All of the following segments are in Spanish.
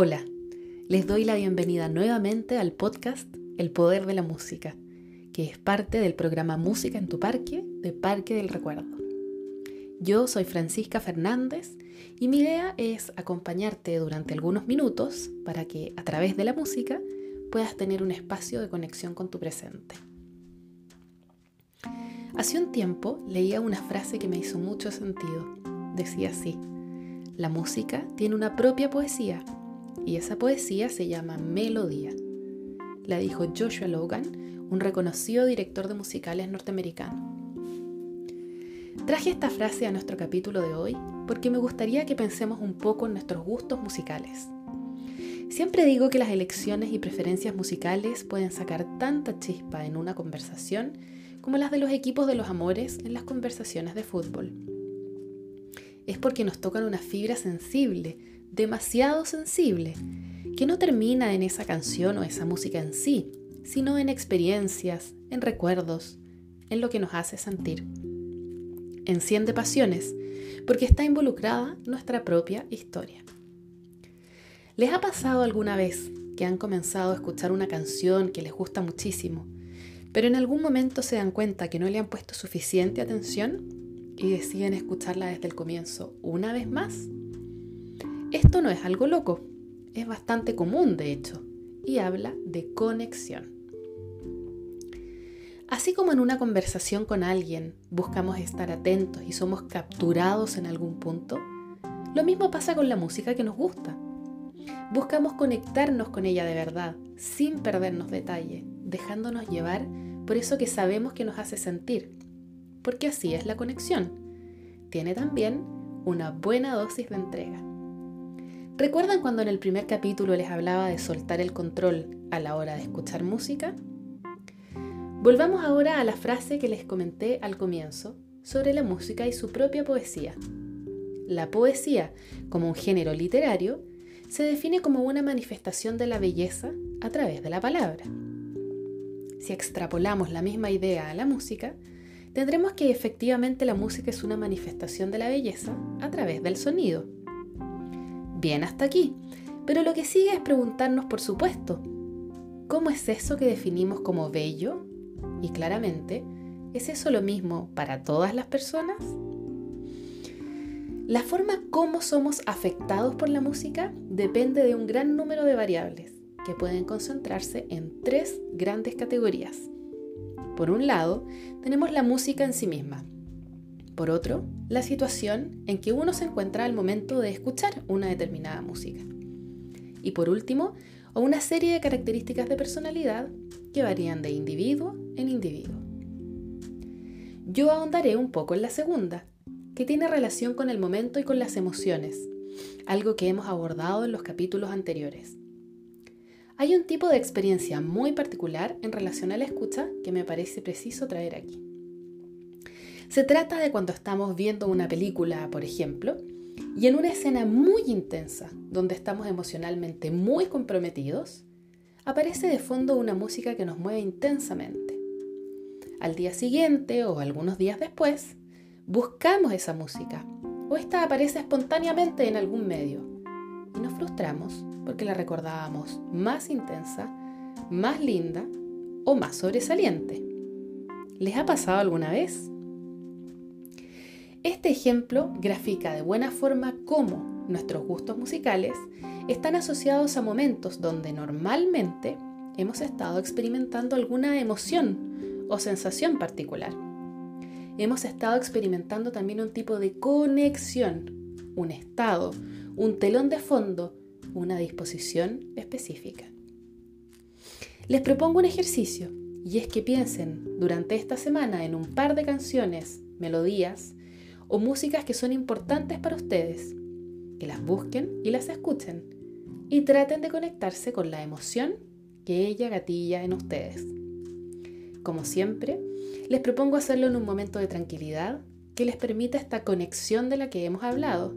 Hola, les doy la bienvenida nuevamente al podcast El Poder de la Música, que es parte del programa Música en tu Parque de Parque del Recuerdo. Yo soy Francisca Fernández y mi idea es acompañarte durante algunos minutos para que a través de la música puedas tener un espacio de conexión con tu presente. Hace un tiempo leía una frase que me hizo mucho sentido. Decía así, la música tiene una propia poesía y esa poesía se llama melodía. La dijo Joshua Logan, un reconocido director de musicales norteamericano. Traje esta frase a nuestro capítulo de hoy porque me gustaría que pensemos un poco en nuestros gustos musicales. Siempre digo que las elecciones y preferencias musicales pueden sacar tanta chispa en una conversación como las de los equipos de los amores en las conversaciones de fútbol es porque nos tocan una fibra sensible, demasiado sensible, que no termina en esa canción o esa música en sí, sino en experiencias, en recuerdos, en lo que nos hace sentir. Enciende pasiones, porque está involucrada nuestra propia historia. ¿Les ha pasado alguna vez que han comenzado a escuchar una canción que les gusta muchísimo, pero en algún momento se dan cuenta que no le han puesto suficiente atención y deciden escucharla desde el comienzo una vez más. Esto no es algo loco, es bastante común de hecho, y habla de conexión. Así como en una conversación con alguien buscamos estar atentos y somos capturados en algún punto, lo mismo pasa con la música que nos gusta. Buscamos conectarnos con ella de verdad, sin perdernos detalle, dejándonos llevar por eso que sabemos que nos hace sentir, porque así es la conexión. Tiene también una buena dosis de entrega. ¿Recuerdan cuando en el primer capítulo les hablaba de soltar el control a la hora de escuchar música? Volvamos ahora a la frase que les comenté al comienzo sobre la música y su propia poesía. La poesía, como un género literario, se define como una manifestación de la belleza a través de la palabra. Si extrapolamos la misma idea a la música, tendremos que efectivamente la música es una manifestación de la belleza a través del sonido. Bien hasta aquí, pero lo que sigue es preguntarnos, por supuesto, ¿cómo es eso que definimos como bello? Y claramente, ¿es eso lo mismo para todas las personas? La forma como somos afectados por la música depende de un gran número de variables que pueden concentrarse en tres grandes categorías. Por un lado, tenemos la música en sí misma. Por otro, la situación en que uno se encuentra al momento de escuchar una determinada música. Y por último, una serie de características de personalidad que varían de individuo en individuo. Yo ahondaré un poco en la segunda, que tiene relación con el momento y con las emociones, algo que hemos abordado en los capítulos anteriores. Hay un tipo de experiencia muy particular en relación a la escucha que me parece preciso traer aquí. Se trata de cuando estamos viendo una película, por ejemplo, y en una escena muy intensa, donde estamos emocionalmente muy comprometidos, aparece de fondo una música que nos mueve intensamente. Al día siguiente o algunos días después, buscamos esa música, o esta aparece espontáneamente en algún medio, y nos frustramos porque la recordábamos más intensa, más linda o más sobresaliente. ¿Les ha pasado alguna vez? Este ejemplo grafica de buena forma cómo nuestros gustos musicales están asociados a momentos donde normalmente hemos estado experimentando alguna emoción o sensación particular. Hemos estado experimentando también un tipo de conexión, un estado, un telón de fondo una disposición específica. Les propongo un ejercicio y es que piensen durante esta semana en un par de canciones, melodías o músicas que son importantes para ustedes, que las busquen y las escuchen y traten de conectarse con la emoción que ella gatilla en ustedes. Como siempre, les propongo hacerlo en un momento de tranquilidad que les permita esta conexión de la que hemos hablado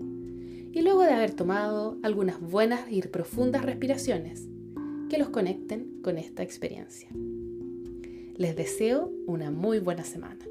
y luego de haber tomado algunas buenas y profundas respiraciones que los conecten con esta experiencia. Les deseo una muy buena semana.